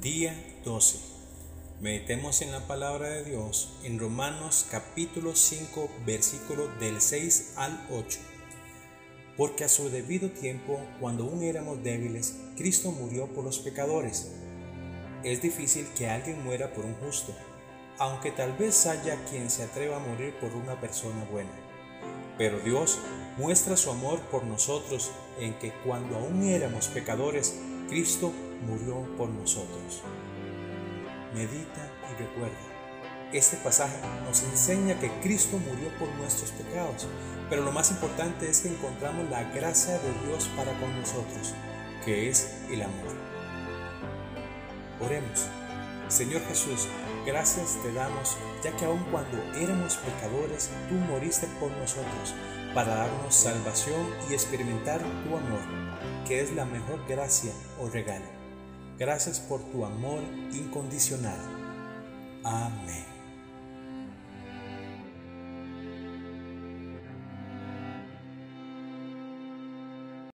Día 12. Meditemos en la palabra de Dios en Romanos capítulo 5 versículo del 6 al 8. Porque a su debido tiempo, cuando aún éramos débiles, Cristo murió por los pecadores. Es difícil que alguien muera por un justo, aunque tal vez haya quien se atreva a morir por una persona buena. Pero Dios muestra su amor por nosotros en que cuando aún éramos pecadores, Cristo murió por nosotros. Medita y recuerda. Este pasaje nos enseña que Cristo murió por nuestros pecados, pero lo más importante es que encontramos la gracia de Dios para con nosotros, que es el amor. Oremos. Señor Jesús, gracias te damos, ya que aun cuando éramos pecadores, tú moriste por nosotros, para darnos salvación y experimentar tu amor, que es la mejor gracia o regalo. Gracias por tu amor incondicional. Amén.